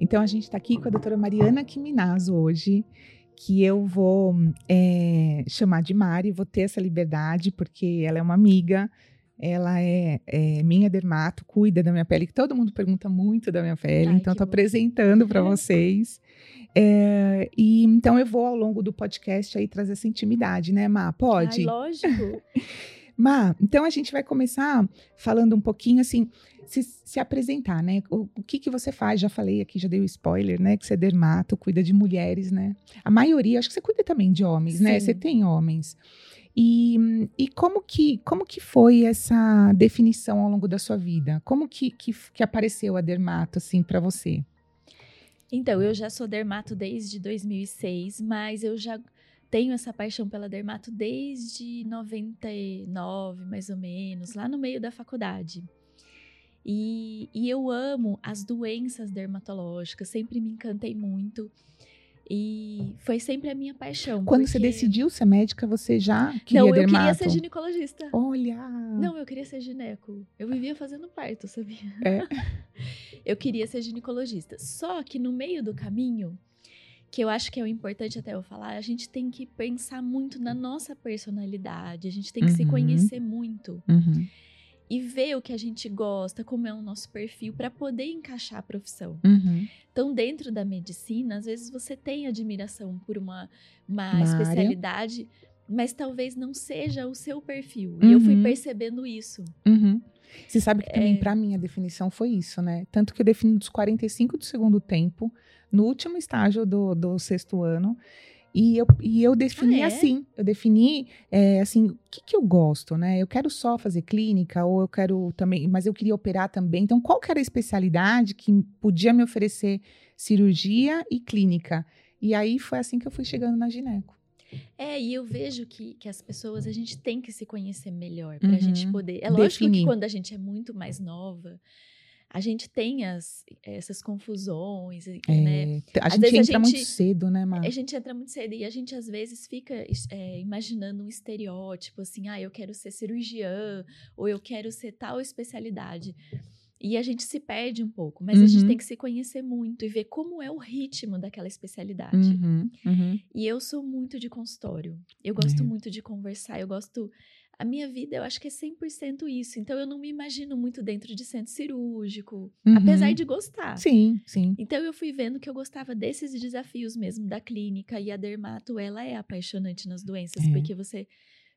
Então a gente está aqui com a doutora Mariana Quiminazo hoje, que eu vou é, chamar de Mari, vou ter essa liberdade, porque ela é uma amiga, ela é, é, minha dermato, cuida da minha pele, que todo mundo pergunta muito da minha pele, Ai, então estou apresentando para vocês. É, e então eu vou ao longo do podcast aí trazer essa intimidade, né, Má? Pode? Ai, lógico. Má, então a gente vai começar falando um pouquinho assim, se, se apresentar, né? O, o, que que você faz? Já falei aqui, já dei o spoiler, né? Que você é dermato, cuida de mulheres, né? A maioria, acho que você cuida também de homens, né? Sim. né? Você tem homens. E, e como, que, como que foi essa definição ao longo da sua vida? Como que, que, que apareceu a dermato, assim, para você? Então, eu já sou dermato desde 2006, mas eu já tenho essa paixão pela dermato desde 99, mais ou menos, lá no meio da faculdade. E, e eu amo as doenças dermatológicas, sempre me encantei muito. E foi sempre a minha paixão. Quando porque... você decidiu ser médica, você já queria Não, eu dermato? queria ser ginecologista. Olha! Não, eu queria ser gineco. Eu vivia fazendo parto, sabia? É. eu queria ser ginecologista. Só que no meio do caminho, que eu acho que é o importante até eu falar, a gente tem que pensar muito na nossa personalidade, a gente tem que uhum. se conhecer muito. Uhum e ver o que a gente gosta, como é o nosso perfil, para poder encaixar a profissão. Uhum. Então, dentro da medicina, às vezes você tem admiração por uma, uma, especialidade, área. mas talvez não seja o seu perfil. Uhum. E eu fui uhum. percebendo isso. Uhum. Você sabe que também, é... para mim, a definição foi isso, né? Tanto que eu defino dos 45 do segundo tempo, no último estágio do, do sexto ano. E eu, e eu defini ah, é? assim, eu defini é, assim, o que, que eu gosto, né? Eu quero só fazer clínica, ou eu quero também, mas eu queria operar também. Então, qual que era a especialidade que podia me oferecer cirurgia e clínica? E aí foi assim que eu fui chegando na gineco. É, e eu vejo que, que as pessoas, a gente tem que se conhecer melhor para a uhum. gente poder. É lógico Definir. que quando a gente é muito mais nova, a gente tem as, essas confusões, é, né? A gente entra a gente, muito cedo, né, Mar? A gente entra muito cedo e a gente às vezes fica é, imaginando um estereótipo, assim, ah, eu quero ser cirurgiã, ou eu quero ser tal especialidade. E a gente se perde um pouco, mas uhum. a gente uhum. tem que se conhecer muito e ver como é o ritmo daquela especialidade. Uhum, uhum. E eu sou muito de consultório. Eu gosto é. muito de conversar, eu gosto a minha vida eu acho que é 100% isso. Então eu não me imagino muito dentro de centro cirúrgico, uhum. apesar de gostar. Sim, sim. Então eu fui vendo que eu gostava desses desafios mesmo da clínica e a dermato, ela é apaixonante nas doenças, é. porque você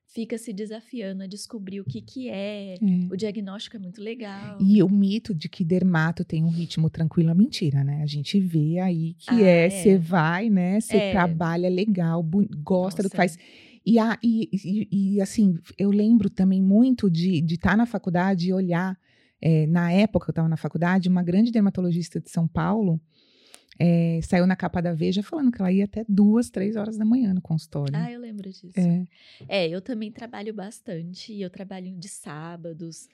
fica se desafiando a descobrir o que que é. é. O diagnóstico é muito legal. E o mito de que dermato tem um ritmo tranquilo é mentira, né? A gente vê aí que ah, é, você é. vai, né? Você é. trabalha legal, gosta Nossa. do que faz. E, a, e, e, e, assim, eu lembro também muito de estar tá na faculdade e olhar, é, na época que eu estava na faculdade, uma grande dermatologista de São Paulo é, saiu na capa da Veja falando que ela ia até duas, três horas da manhã no consultório. Ah, eu lembro disso. É, é eu também trabalho bastante, eu trabalho de sábados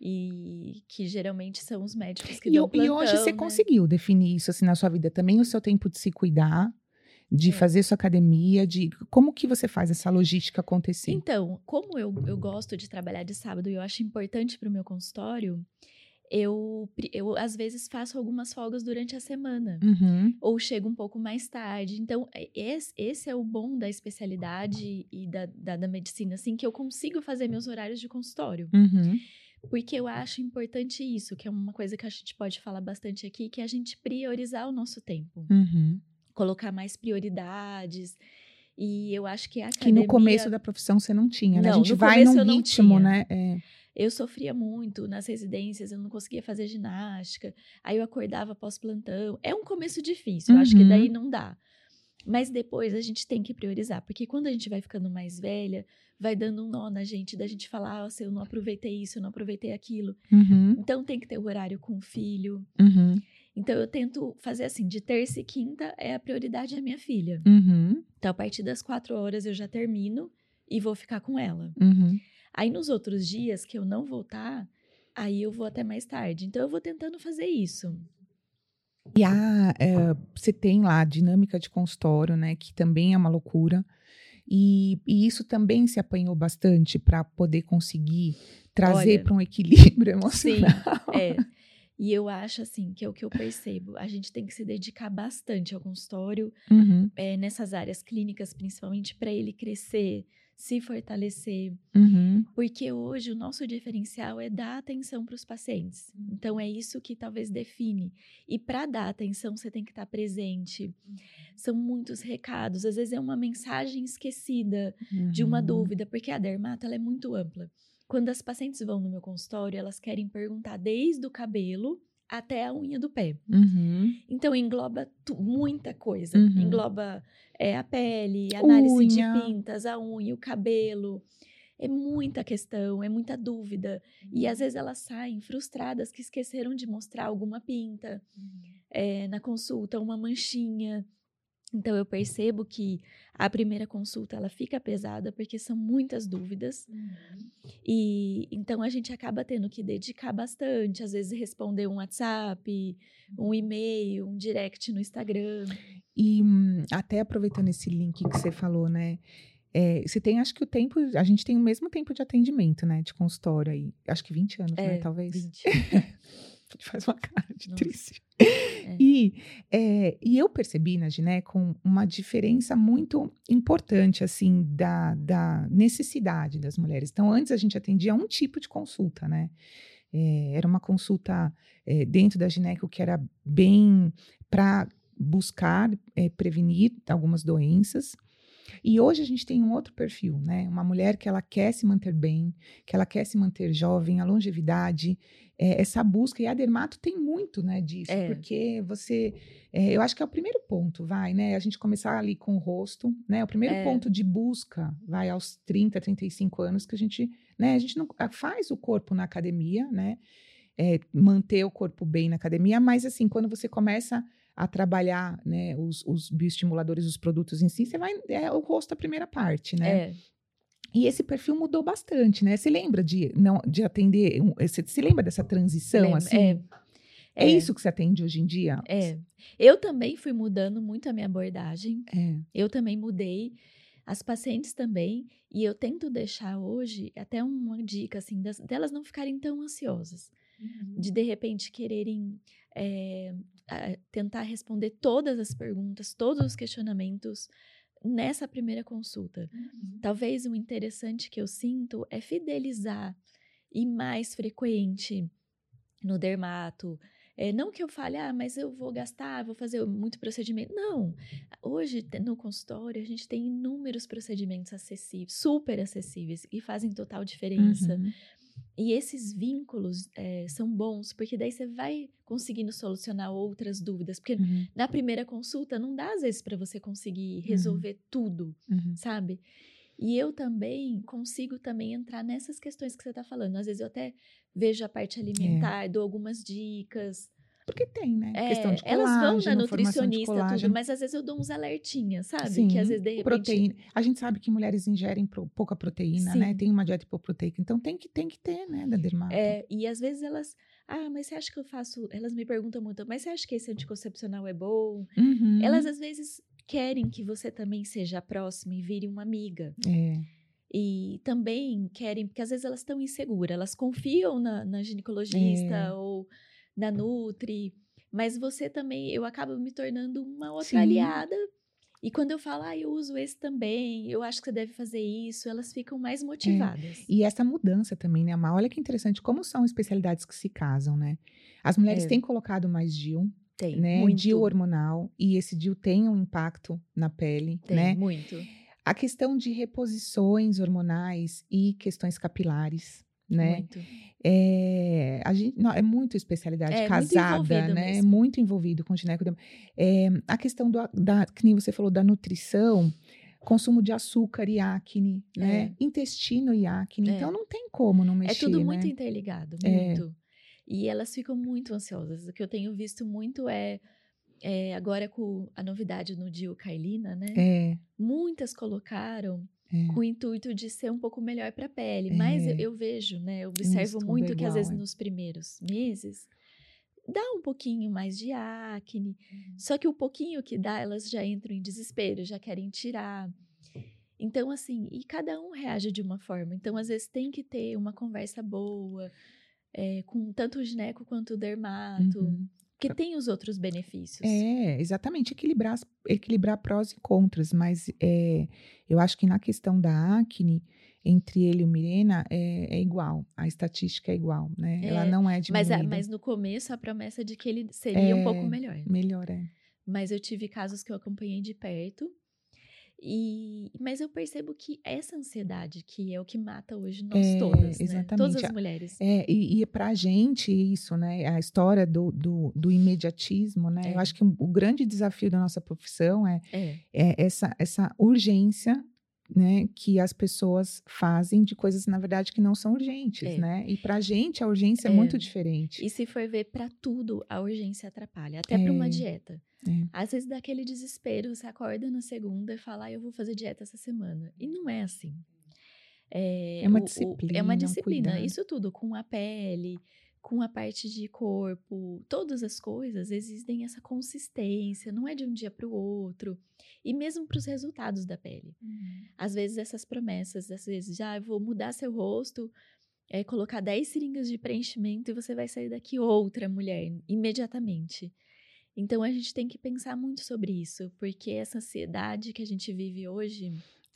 e que geralmente são os médicos que e, dão plantão, E hoje você né? conseguiu definir isso assim na sua vida também, o seu tempo de se cuidar, de é. fazer sua academia, de como que você faz essa logística acontecer? Então, como eu, eu gosto de trabalhar de sábado e eu acho importante para o meu consultório, eu, eu às vezes faço algumas folgas durante a semana. Uhum. Ou chego um pouco mais tarde. Então, é, esse, esse é o bom da especialidade e da, da, da, medicina, assim, que eu consigo fazer meus horários de consultório. Uhum. Porque eu acho importante isso, que é uma coisa que a gente pode falar bastante aqui, que é a gente priorizar o nosso tempo. Uhum colocar mais prioridades. E eu acho que a academia... Que no começo da profissão você não tinha, né? Não, a gente vai num ritmo, né? É. Eu sofria muito nas residências, eu não conseguia fazer ginástica. Aí eu acordava pós-plantão. É um começo difícil, uhum. eu acho que daí uhum. não dá. Mas depois a gente tem que priorizar, porque quando a gente vai ficando mais velha, vai dando um nó na gente, da gente falar, oh, eu não aproveitei isso, eu não aproveitei aquilo. Uhum. Então tem que ter o horário com o filho. Uhum. Então eu tento fazer assim, de terça e quinta é a prioridade da minha filha. Uhum. Então a partir das quatro horas eu já termino e vou ficar com ela. Uhum. Aí nos outros dias que eu não voltar, aí eu vou até mais tarde. Então eu vou tentando fazer isso. E a, é, você tem lá a dinâmica de consultório, né? Que também é uma loucura. E, e isso também se apanhou bastante para poder conseguir trazer para um equilíbrio emocional. Sim, é. E eu acho, assim, que é o que eu percebo. A gente tem que se dedicar bastante ao consultório, Uhum, é, nessas áreas clínicas, principalmente, para ele crescer, se fortalecer. uhum, Porque hoje o nosso diferencial é dar atenção para os pacientes. Então, é isso que talvez define. E para dar atenção, você tem que estar presente. São muitos recados. Às vezes é uma mensagem esquecida de uma uhum. dúvida, porque a dermato ela é muito ampla. Quando as pacientes vão no meu consultório, elas querem perguntar desde o cabelo até a unha do pé. Uhum. Então engloba tu- muita coisa. Uhum. Engloba é, a pele, a análise Unha. de pintas, a unha, o cabelo. É muita questão, é muita dúvida. E às vezes elas saem frustradas que esqueceram de mostrar alguma pinta é, na consulta, uma manchinha. Então eu percebo que a primeira consulta ela fica pesada porque são muitas dúvidas e então a gente acaba tendo que dedicar bastante, às vezes responder um WhatsApp, um e-mail, um direct no Instagram. E até aproveitando esse link que você falou, né? é, você tem, acho que o tempo, a gente tem o mesmo tempo de atendimento, né? De consultório aí. Acho que 20 anos, né? É, Talvez. 20. Gente faz uma cara de Nossa. triste. E, é, e eu percebi na Ginecom uma diferença muito importante, assim, da, da necessidade das mulheres. Então, antes a gente atendia um tipo de consulta, né? É, era uma consulta é, dentro da Gineco que era bem para buscar é, prevenir algumas doenças. E hoje a gente tem um outro perfil, né? Uma mulher que ela quer se manter bem, que ela quer se manter jovem, a longevidade, é, essa busca. E a dermato tem muito, né, disso, É. porque você, é, eu acho que é o primeiro ponto, vai, né? A gente começar ali com o rosto, né? O primeiro É. ponto de busca, vai aos 30, 35 anos que a gente, né? A gente não a- faz o corpo na academia, né? É, manter o corpo bem na academia, mas assim, quando você começa a trabalhar, né, os, os bioestimuladores, os produtos em si, você vai, é o rosto a primeira parte, né? É, E esse perfil mudou bastante, né? Você lembra de não de atender, você se lembra dessa transição lembro, assim? é, É, isso que você atende hoje em dia? é. Eu também fui mudando muito a minha abordagem. É. Eu também mudei, as pacientes também, e eu tento deixar hoje até uma dica assim das- delas não ficarem tão ansiosas, de de repente quererem é, tentar responder todas as perguntas, todos os questionamentos nessa primeira consulta. Talvez o interessante que eu sinto é fidelizar e mais frequente no dermato. É, não que eu fale, ah, mas eu vou gastar, vou fazer muito procedimento. Não. Hoje, no consultório, a gente tem inúmeros procedimentos acessíveis, super acessíveis, e fazem total diferença. Uhum. E esses vínculos é, são bons, porque daí você vai conseguindo solucionar outras dúvidas. Porque Uhum. na primeira consulta, não dá, às vezes, para você conseguir resolver tudo Uhum. sabe? E eu também consigo também entrar nessas questões que você está falando. Às vezes eu até vejo a parte alimentar, dou algumas dicas. Porque tem, né? É, Questão de elas vão na de nutricionista, tudo, mas às vezes eu dou uns alertinhas, sabe? Sim, que às vezes de repente. proteína. A gente sabe que mulheres ingerem pouca proteína, né? Sim. Tem uma dieta hipoproteica. Então tem que, tem que ter, né, da dermato. É, e às vezes elas. Ah, mas você acha que eu faço. Elas me perguntam muito, mas você acha que esse anticoncepcional é bom? Uhum. Elas às vezes querem que você também seja próxima e vire uma amiga. É. E também querem, porque às vezes elas estão inseguras, elas confiam na, na ginecologista É. ou na Nutri, mas você também, eu acabo me tornando uma outra Sim. aliada. E quando eu falo, ah, eu uso esse também, eu acho que você deve fazer isso, elas ficam mais motivadas. E essa mudança também, né, Má? Olha que interessante, como são especialidades que se casam, né? As mulheres É. têm colocado mais DIU, Tem, né? muito. DIU hormonal, e esse DIU tem um impacto na pele, Tem, né? muito. A questão de reposições hormonais e questões capilares, né? Muito. É, a gente, não, é muito especialidade É, muito casada, envolvido né? mesmo. Muito envolvido com gineco. É, a questão do, da, que nem você falou, da nutrição, consumo de açúcar e acne, né? Intestino e acne. É. Então não tem como não mexer, É tudo muito né? interligado, É. muito. E elas ficam muito ansiosas. O que eu tenho visto muito é, é, agora com a novidade no Dio Carlina, né? É, Muitas colocaram é. com o intuito de ser um pouco melhor para a pele. Mas eu, É. eu vejo, né? Eu observo estudo muito é que às igual, vezes é. nos primeiros meses dá um pouquinho mais de acne. Uhum. Só que o pouquinho que dá, elas já entram em desespero, já querem tirar. Então, assim, e cada um reage de uma forma. Então, às vezes, tem que ter uma conversa boa. é, com tanto o gineco quanto o dermato. Uhum. Porque tem os outros benefícios. É, exatamente. Equilibrar, equilibrar prós e contras. Mas é, eu acho que na questão da acne, entre ele e o Mirena, é, é igual. A estatística é igual, né? É, Ela não é diminuída. Mas, mas no começo, a promessa de que ele seria um pouco é, melhor. Melhor, é. Mas eu tive casos que eu acompanhei de perto e, mas eu percebo que essa ansiedade que é o que mata hoje nós é, todas, né? Todas as mulheres. É, e, e para a gente isso, né? A história do, do, do imediatismo, né? É. Eu acho que o, grande desafio da nossa profissão é, é. é essa, essa urgência né, que as pessoas fazem de coisas, na verdade, que não são urgentes, é. né? E para a gente a urgência é. é. muito diferente. E se for ver para tudo, a urgência atrapalha, até é. para uma dieta. É. Às vezes dá aquele desespero, você acorda na segunda e fala, ah, eu vou fazer dieta essa semana. E não é assim. É, é uma disciplina. O, é uma disciplina. Um Isso tudo com a pele, com a parte de corpo, todas as coisas existem essa consistência, não é de um dia para o outro. E mesmo para os resultados da pele. Uhum. Às vezes essas promessas, às vezes, já ah, vou mudar seu rosto, é, colocar 10 seringas de preenchimento e você vai sair daqui outra mulher imediatamente. Então a gente tem que pensar muito sobre isso, porque essa ansiedade que a gente vive hoje,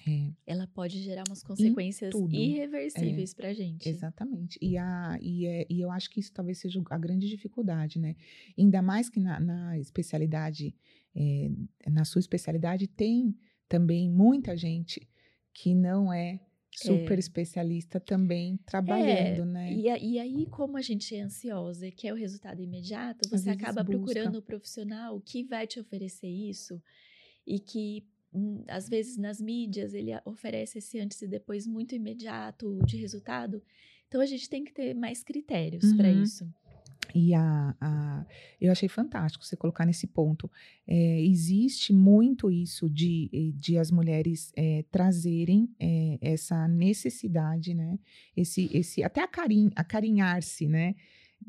é. ela pode gerar umas consequências irreversíveis é. para a gente. Exatamente. E, a, e, é, e eu acho que isso talvez seja a grande dificuldade, né? Ainda mais que na, na especialidade, é, na sua especialidade, tem também muita gente que não é super é. especialista também trabalhando, é. né? E, e, aí, como a gente é ansiosa e quer o resultado imediato, você acaba busca. procurando o profissional que vai te oferecer isso e que hum, às vezes nas mídias ele oferece esse antes e depois muito imediato de resultado. Então a gente tem que ter mais critérios uhum. para isso. E a, a, eu achei fantástico você colocar nesse ponto. É, existe muito isso de, de as mulheres é, trazerem é, essa necessidade, né? Esse, esse, até acarin, acarinhar-se, né?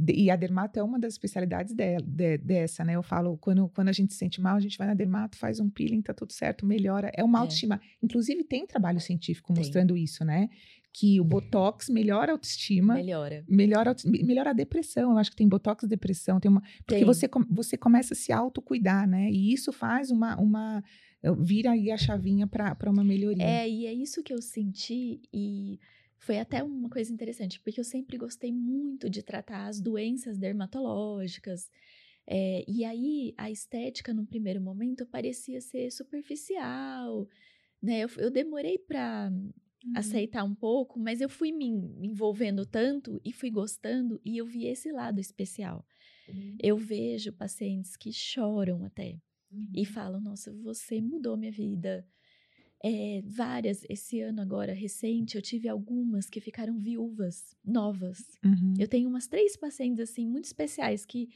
E a dermato é uma das especialidades de, de, dessa, né? Eu falo, quando, quando a gente se sente mal, a gente vai na dermato, faz um peeling, tá tudo certo, melhora. É uma é. autoestima. Inclusive, tem trabalho científico tem. mostrando isso, né? Que o Botox melhora a autoestima. Melhora. Melhora, melhora a depressão. Eu acho que tem Botox depressão. Tem uma, porque tem. Você, você começa a se autocuidar, né? E isso faz uma. uma vira aí a chavinha para uma melhoria. É, e é isso que eu senti. E foi até uma coisa interessante, porque eu sempre gostei muito de tratar as doenças dermatológicas. É, e aí, a estética, num primeiro momento, parecia ser superficial. Né? Eu, eu demorei para uhum. aceitar um pouco, mas eu fui me envolvendo tanto e fui gostando, e eu vi esse lado especial. Uhum. Eu vejo pacientes que choram até uhum. e falam: Nossa, você mudou minha vida é, várias, esse ano agora, recente, eu tive algumas que ficaram viúvas, novas. Uhum. Eu tenho umas três pacientes, assim, muito especiais que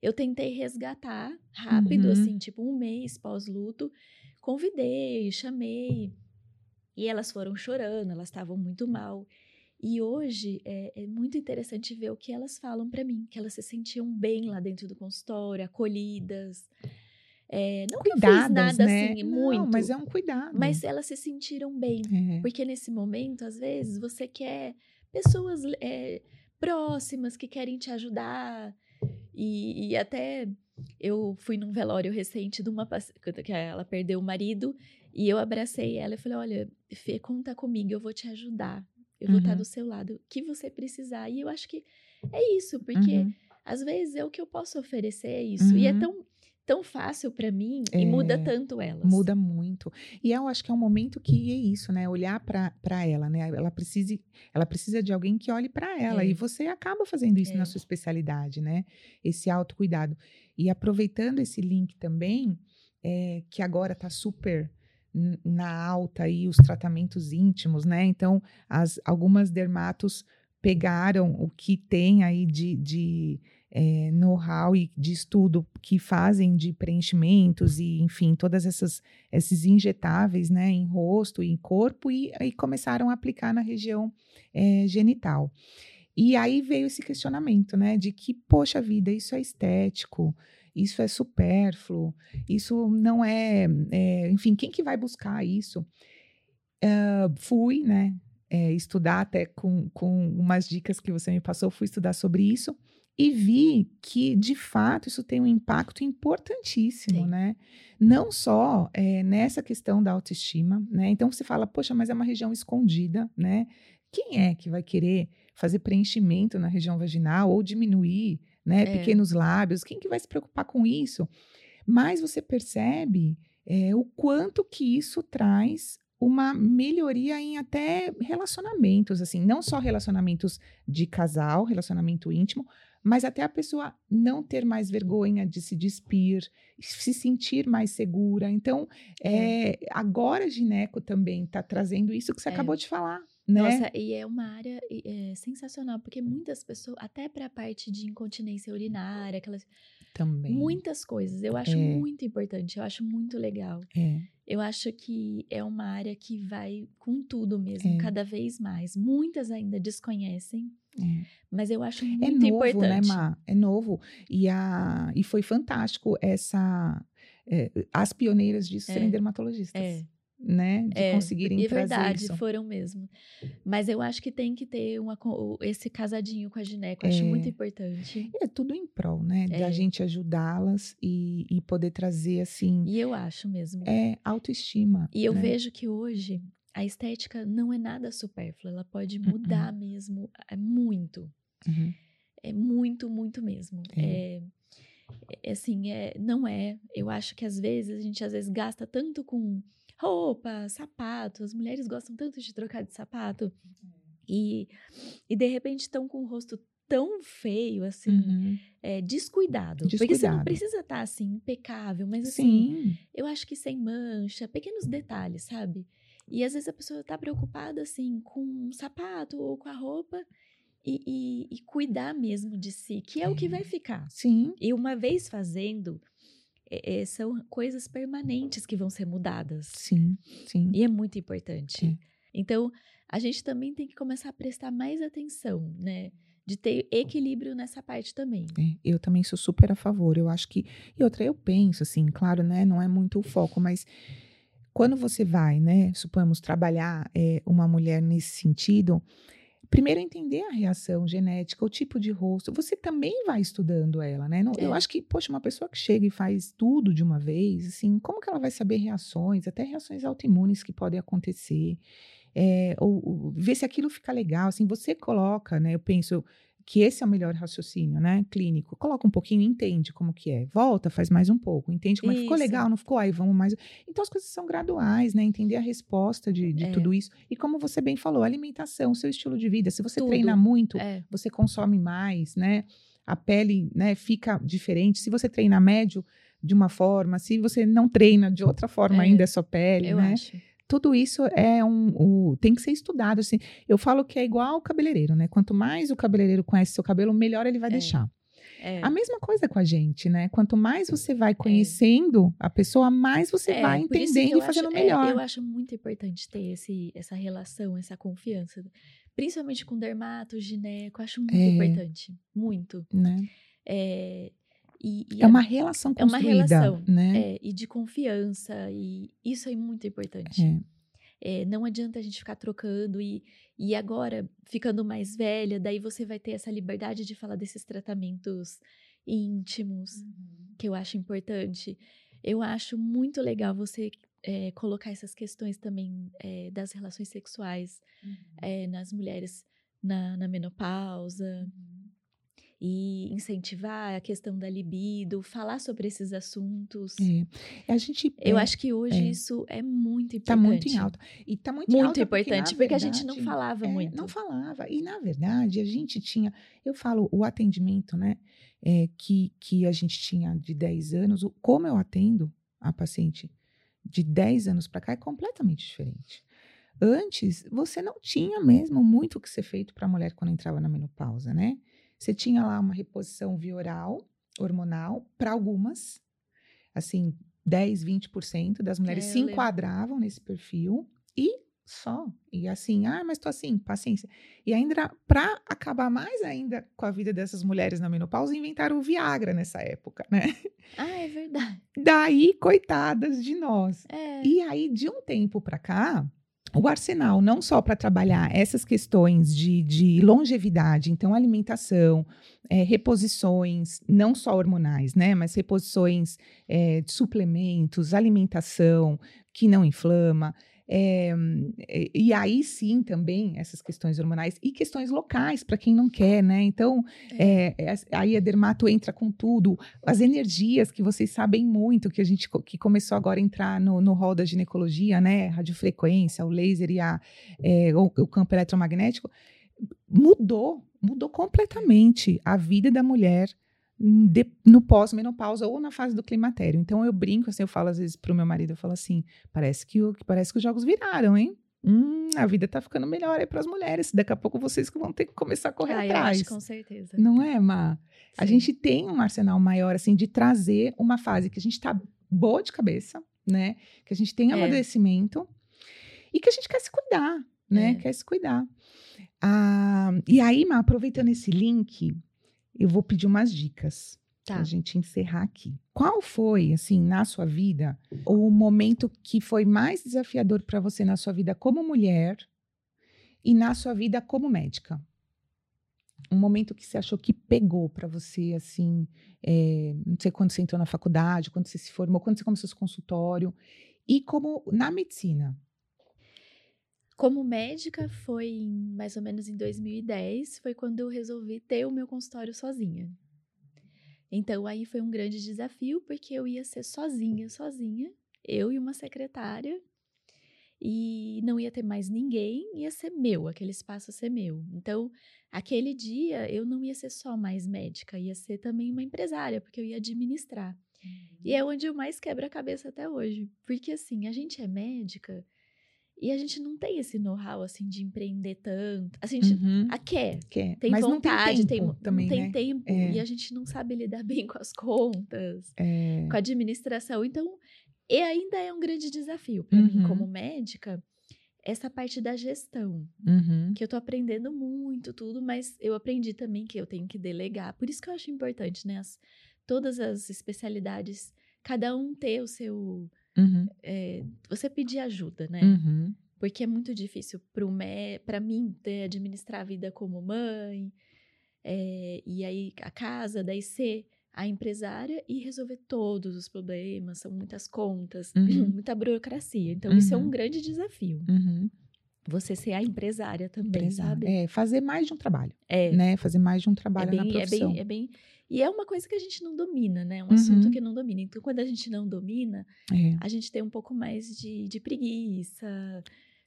eu tentei resgatar rápido, uhum. assim, tipo um mês pós-luto. Convidei, chamei. E elas foram chorando, elas estavam muito mal. E hoje é, é, muito interessante ver o que elas falam para mim, que elas se sentiam bem lá dentro do consultório, acolhidas. É, não Cuidadas, que eu fiz nada né? assim, não, muito. Mas é um cuidado. Mas elas se sentiram bem. É. Porque nesse momento, às vezes, você quer pessoas é, próximas que querem te ajudar. E, e, até eu fui num velório recente de uma que ela perdeu o marido e eu abracei ela e falei: Olha, Fê, conta comigo, eu vou te ajudar. Eu uhum. vou estar do seu lado. O que você precisar. E eu acho que é isso, porque uhum. às vezes é o que eu posso oferecer é isso. Uhum. E é uhum. tão tão fácil para mim é, e muda tanto elas. Muda muito. E eu acho que é um momento que é isso, né? Olhar para ela, né? Ela precisa, ela precisa de alguém que olhe para ela. É. E você acaba fazendo isso é. na sua especialidade, né? Esse autocuidado. E aproveitando esse link também, é, que agora está super na alta aí os tratamentos íntimos, né? Então, as, algumas dermatos pegaram o que tem aí de, de é, know-how e de estudo que fazem de preenchimentos e, enfim, todas essas esses injetáveis, né, em rosto e em corpo e, começaram a aplicar na região é, genital. E aí veio esse questionamento, né, de que, poxa vida, isso é estético, isso é supérfluo, isso não é, é enfim, quem que vai buscar isso? Uh, fui, né, estudar até com, com umas dicas que você me passou, fui estudar sobre isso e vi que, de fato, isso tem um impacto importantíssimo, Sim. né? Não só é, nessa questão da autoestima, né? Então você fala, poxa, mas é uma região escondida, né? Quem é que vai querer fazer preenchimento na região vaginal ou diminuir, né, é. pequenos lábios? Quem que vai se preocupar com isso? Mas você percebe é, o quanto que isso traz uma melhoria em até relacionamentos, assim, não só relacionamentos de casal, relacionamento íntimo, mas até a pessoa não ter mais vergonha de se despir, se sentir mais segura. Então, é. É, agora a Gineco também está trazendo isso que você é. acabou de falar. Né? Nossa, e é uma área é, sensacional, porque muitas pessoas, até para a parte de incontinência urinária, aquelas. Também. Muitas coisas. Eu acho é. muito importante, eu acho muito legal. É. Eu acho que é uma área que vai com tudo mesmo, é. cada vez mais. Muitas ainda desconhecem. É. Mas eu acho é muito é novo, importante. né, Má? É novo. E, a, e foi fantástico essa. É, as pioneiras disso serem dermatologistas. É né, de é, conseguirem é trazer verdade, isso. foram mesmo. Mas eu acho que tem que ter uma, esse casadinho com a gineco, é, acho muito importante. É tudo em prol, né, é. da gente ajudá-las e, e poder trazer, assim... E eu acho mesmo. É, autoestima. E eu né? vejo que hoje a estética não é nada supérflua, ela pode uhum. mudar uhum. mesmo, é muito. Uhum. É muito, muito mesmo. É. é. É, assim, é, não é. Eu acho que às vezes a gente às vezes gasta tanto com roupa, sapato. As mulheres gostam tanto de trocar de sapato. E, e de repente estão com o rosto tão feio, assim, uhum. é, descuidado. descuidado. Porque você não precisa estar, tá, assim, impecável, mas assim, Sim. eu acho que sem mancha, pequenos detalhes, sabe? E às vezes a pessoa tá preocupada, assim, com um sapato ou com a roupa e, e, e cuidar mesmo de si, que é, é, o que vai ficar. Sim. E uma vez fazendo, é, são coisas permanentes que vão ser mudadas. Sim, sim. E é muito importante. É. Então, a gente também tem que começar a prestar mais atenção, né? De ter equilíbrio nessa parte também. É, eu também sou super a favor. Eu acho que. E outra, eu penso, assim, claro, né? Não é muito o foco, mas quando você vai, né? Suponhamos trabalhar é, uma mulher nesse sentido primeiro entender a reação genética, o tipo de rosto. Você também vai estudando ela, né? Não, é. Eu acho que, poxa, uma pessoa que chega e faz tudo de uma vez, assim, como que ela vai saber reações, até reações autoimunes que podem acontecer? É, ou, ou, ver se aquilo fica legal, assim, você coloca, né? Eu penso, que esse é o melhor raciocínio, né? Clínico. Coloca um pouquinho, entende como que é. Volta, faz mais um pouco. Entende como é, ficou legal, não ficou? Aí vamos mais. Então as coisas são graduais, né? Entender a resposta de, de é. tudo isso. E como você bem falou, alimentação, seu estilo de vida. Se você tudo. treina muito, é. você consome mais, né? A pele, né, fica diferente. Se você treina médio de uma forma, se você não treina de outra forma é. ainda é sua pele, Eu né? Acho tudo isso é um, um, tem que ser estudado. Assim. Eu falo que é igual ao cabeleireiro, né? Quanto mais o cabeleireiro conhece seu cabelo, melhor ele vai é. deixar. É. A mesma coisa com a gente, né? Quanto mais você vai é. conhecendo é. a pessoa, mais você é, vai entendendo e fazendo acho, é, melhor. eu acho muito importante ter esse, essa relação, essa confiança. Principalmente com dermato, gineco, acho muito importante. Muito. Né? É, e, e é uma relação construída, É uma relação, né? É, e de confiança, e isso é muito importante. É. é. não adianta a gente ficar trocando e, e agora, ficando mais velha, daí você vai ter essa liberdade de falar desses tratamentos íntimos, uhum. que eu acho importante. Eu acho muito legal você é, colocar essas questões também é, das relações sexuais uhum. é, nas mulheres na, na menopausa. Uhum e incentivar a questão da libido, falar sobre esses assuntos. É. A gente, Eu é, acho que hoje é. isso é muito importante. Está muito em alta. E está muito, muito importante, porque, porque, a gente não falava é, muito. Não falava. E, na verdade, a gente tinha. Eu falo, o atendimento, né? É, que, que a gente tinha de 10 anos, como eu atendo a paciente de 10 anos para cá é completamente diferente. Antes, você não tinha mesmo muito o que ser feito para a mulher quando entrava na menopausa, né? Você tinha lá uma reposição via oral, hormonal, para algumas, assim, 10, 20% das mulheres é, se enquadravam nesse perfil e só. E assim, ah, mas tô assim, paciência. E ainda, para acabar mais ainda com a vida dessas mulheres na menopausa, inventaram o Viagra nessa época, né? Ah, é verdade. Daí, coitadas de nós. É. E aí, de um tempo para cá, o arsenal, não só para trabalhar essas questões de, de longevidade, então alimentação, é, reposições, não só hormonais, né, mas reposições é, de suplementos, alimentação que não inflama, é, e aí sim também essas questões hormonais e questões locais para quem não quer, né? Então é. É, aí a dermato entra com tudo, as energias que vocês sabem muito, que a gente que começou agora a entrar no, no hall da ginecologia, né? Radiofrequência, o laser e a, o, o campo eletromagnético mudou, mudou completamente a vida da mulher de, no pós-menopausa ou na fase do climatério. Então eu brinco, assim, eu falo às vezes pro meu marido, eu falo assim, parece que, o, parece que os jogos viraram, hein? Hum, a vida tá ficando melhor aí para as mulheres. Daqui a pouco vocês que vão ter que começar a correr ah, atrás. Eu acho, com certeza. Não é, Ma? Sim. A gente tem um arsenal maior, assim, de trazer uma fase que a gente tá boa de cabeça, né? Que a gente tem é. amadurecimento e que a gente quer se cuidar, né? É. Quer se cuidar. Ah, e aí, Ma, aproveitando esse link, eu vou pedir umas dicas tá. para a gente encerrar aqui. Qual foi, assim, na sua vida, o momento que foi mais desafiador para você na sua vida como mulher e na sua vida como médica? Um momento que você achou que pegou para você, assim, é, não sei quando você entrou na faculdade, quando você se formou, quando você começou seu consultório, e como na medicina, como médica, foi mais ou menos em 2010, foi quando eu resolvi ter o meu consultório sozinha. Então aí foi um grande desafio, porque eu ia ser sozinha, sozinha, eu e uma secretária, e não ia ter mais ninguém, ia ser meu, aquele espaço ia ser meu. Então, aquele dia eu não ia ser só mais médica, ia ser também uma empresária, porque eu ia administrar. Uhum. E é onde eu mais quebro a cabeça até hoje, porque assim, a gente é médica, e a gente não tem esse know-how, assim, de empreender tanto. Assim, a gente uhum. a quer, quer. Tem Mas vontade, não tem, tempo, tem, também, não tem né? tempo. É. E a gente não sabe lidar bem com as contas, é. com a administração. Então, e ainda é um grande desafio para uhum. mim, como médica, essa parte da gestão. Uhum. Que eu tô aprendendo muito, tudo, mas eu aprendi também que eu tenho que delegar. Por isso que eu acho importante, né? As, todas as especialidades, cada um ter o seu Uhum. É, você pedir ajuda, né? Uhum. Porque é muito difícil para mim ter, administrar a vida como mãe, é, e aí a casa, daí ser a empresária e resolver todos os problemas, são muitas contas, uhum. muita burocracia. Então, isso é um uhum. grande desafio. Uhum. Você ser a empresária também, sabe? É, fazer mais de um trabalho. É. Né? Fazer mais de um trabalho é bem, na profissão. É bem, é bem e é uma coisa que a gente não domina, né? Um uhum. assunto que não domina. Então, quando a gente não domina, é. a gente tem um pouco mais de, de preguiça,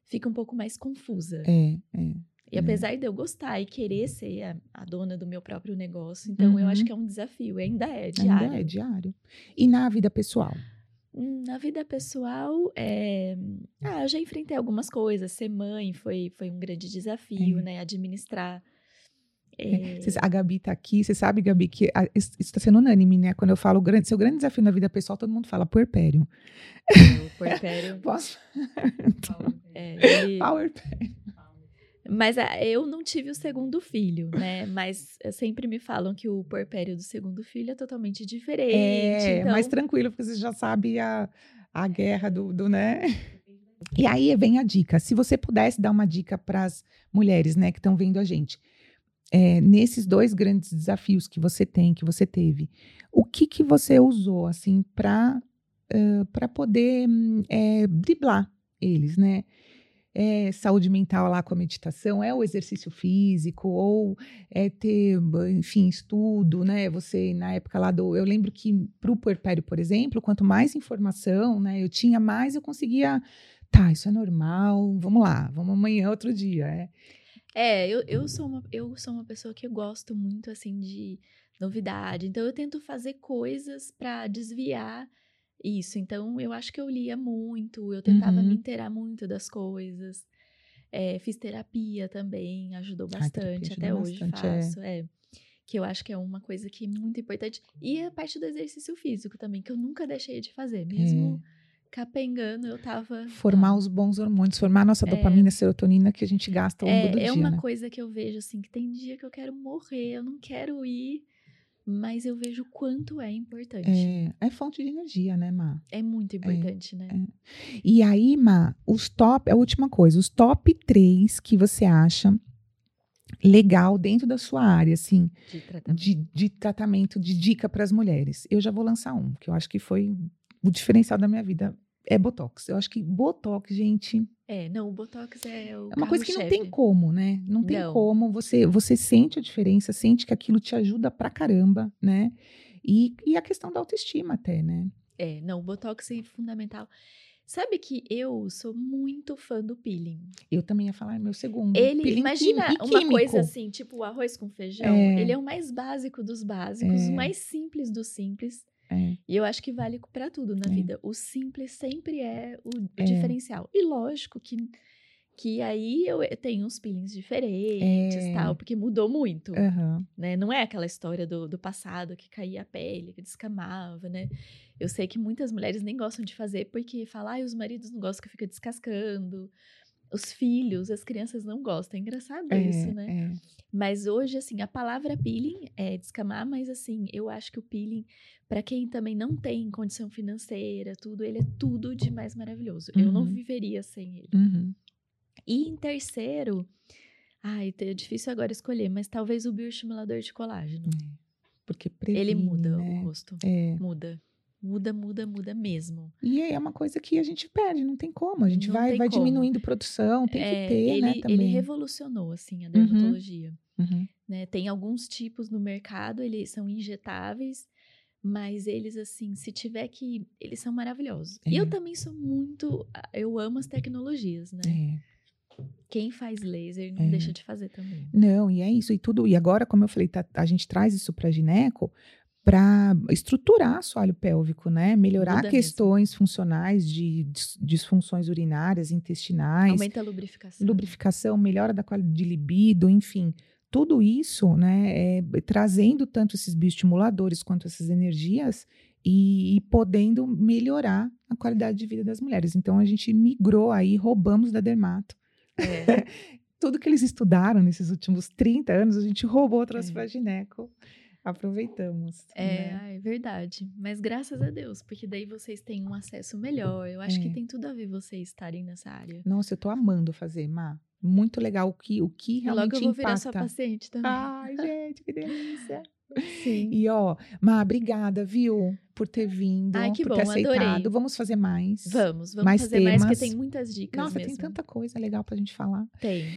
fica um pouco mais confusa. É, é. E apesar é. de eu gostar e querer ser a, a dona do meu próprio negócio, então uhum. eu acho uhum. que é um desafio, ainda é diário. Ainda é diário. E na vida pessoal? Hum, na vida pessoal, é... ah, eu já enfrentei algumas coisas. Ser mãe foi, foi um grande desafio, é. né? Administrar é. A Gabi tá aqui, você sabe, Gabi, que a, isso está sendo unânime, né? Quando eu falo grande, seu grande desafio na vida pessoal, todo mundo fala puerpério. É, puerpério. Posso? é, ele... Powerpério. Mas ah, eu não tive o segundo filho, né? Mas eh, sempre me falam que o puerpério do segundo filho é totalmente diferente. É, então... mais tranquilo, porque você já sabe a, a guerra do, do, né? E aí vem a dica. Se você pudesse dar uma dica para as mulheres, né, que estão vendo a gente é, nesses dois grandes desafios que você tem, que você teve, o que que você usou assim para uh, para poder é, driblar eles, né? É saúde mental lá com a meditação, é o exercício físico, ou é ter, enfim, estudo, né? Você, na época lá do. Eu lembro que para o puerpério, por exemplo, quanto mais informação né, eu tinha, mais eu conseguia. Tá, isso é normal, vamos lá, vamos amanhã, outro dia. É. É, eu, eu, sou uma, eu sou uma pessoa que gosto muito, assim, de novidade. Então, eu tento fazer coisas para desviar isso. Então, eu acho que eu lia muito, eu tentava uhum. me inteirar muito das coisas. É, fiz terapia também, ajudou bastante. Até hoje bastante, é. faço. É. é. Que eu acho que é uma coisa que é muito importante. E a parte do exercício físico também, que eu nunca deixei de fazer, mesmo. É capengando, eu tava. Formar ah, os bons hormônios, formar a nossa é, dopamina e serotonina que a gente gasta ao longo é, do é dia. É uma né? coisa que eu vejo, assim, que tem dia que eu quero morrer, eu não quero ir mas eu vejo o quanto é importante. É, é fonte de energia, né, Má? É muito importante, é, né? É. E aí, Má, os top, a última coisa, os top três que você acha legal dentro da sua área, assim, de tratamento, de, de, tratamento, de dica para as mulheres. Eu já vou lançar um, que eu acho que foi o diferencial da minha vida. É Botox. Eu acho que Botox, gente. É, não, o Botox é o. É uma coisa que não tem como, né? Não tem não. como. Você, você sente a diferença, sente que aquilo te ajuda pra caramba, né? E, e a questão da autoestima, até, né? É, não, o Botox é fundamental. Sabe que eu sou muito fã do peeling. Eu também ia falar meu segundo. Ele, peeling imagina uma coisa assim, tipo o arroz com feijão. É. Ele é o mais básico dos básicos, é. o mais simples dos simples. É. E eu acho que vale para tudo na é. vida. O simples sempre é o, o diferencial. E lógico que que aí eu tenho uns peelings diferentes é. tal, porque mudou muito, uhum. né? Não é aquela história do, do passado que caía a pele, que descamava, né? Eu sei que muitas mulheres nem gostam de fazer porque falam, ah, os maridos não gostam que fica descascando, os filhos, as crianças não gostam. É engraçado é, isso, né? É. Mas hoje, assim, a palavra peeling é descamar, mas assim, eu acho que o peeling, para quem também não tem condição financeira, tudo, ele é tudo de mais maravilhoso. Uhum. Eu não uhum. viveria sem ele. Uhum. E em terceiro, ai, é difícil agora escolher, mas talvez o bioestimulador de colágeno. É, porque previne, Ele muda né? o rosto. É. Muda. Muda, muda, muda mesmo. E é uma coisa que a gente perde, não tem como. A gente não vai, vai diminuindo produção, tem é, que ter, ele, né, também. Ele revolucionou, assim, a dermatologia. Uhum. Uhum. Né? Tem alguns tipos no mercado, eles são injetáveis, mas eles, assim, se tiver que... Eles são maravilhosos. É. E eu também sou muito... Eu amo as tecnologias, né? É. Quem faz laser não é. deixa de fazer também. Não, e é isso. E tudo. E agora, como eu falei, tá, a gente traz isso para gineco para estruturar assoalho pélvico, né? Melhorar Muda questões mesmo. funcionais de disfunções urinárias, intestinais. Aumenta a lubrificação. Lubrificação, melhora da qualidade de libido, enfim. Tudo isso, né, é, trazendo tanto esses bioestimuladores quanto essas energias e, e, podendo melhorar a qualidade de vida das mulheres. Então a gente migrou aí, roubamos da Dermato é. Tudo que eles estudaram nesses últimos 30 anos, a gente roubou, trouxe é. para gineco. Aproveitamos. É, né? é verdade. Mas graças a Deus, porque daí vocês têm um acesso melhor. Eu acho é. que tem tudo a ver vocês estarem nessa área. Nossa, eu tô amando fazer, Má. Muito legal o que, o que realmente Logo eu vou impacta. virar sua paciente também. Ai, gente, que delícia. Sim. E ó, Má, obrigada, viu? Por ter vindo, Ai, que por bom, ter aceitado. Adorei. vamos fazer mais. Vamos, vamos mais fazer temas. mais, porque tem muitas dicas Nossa, mesmo. tem tanta coisa legal pra gente falar. Tem.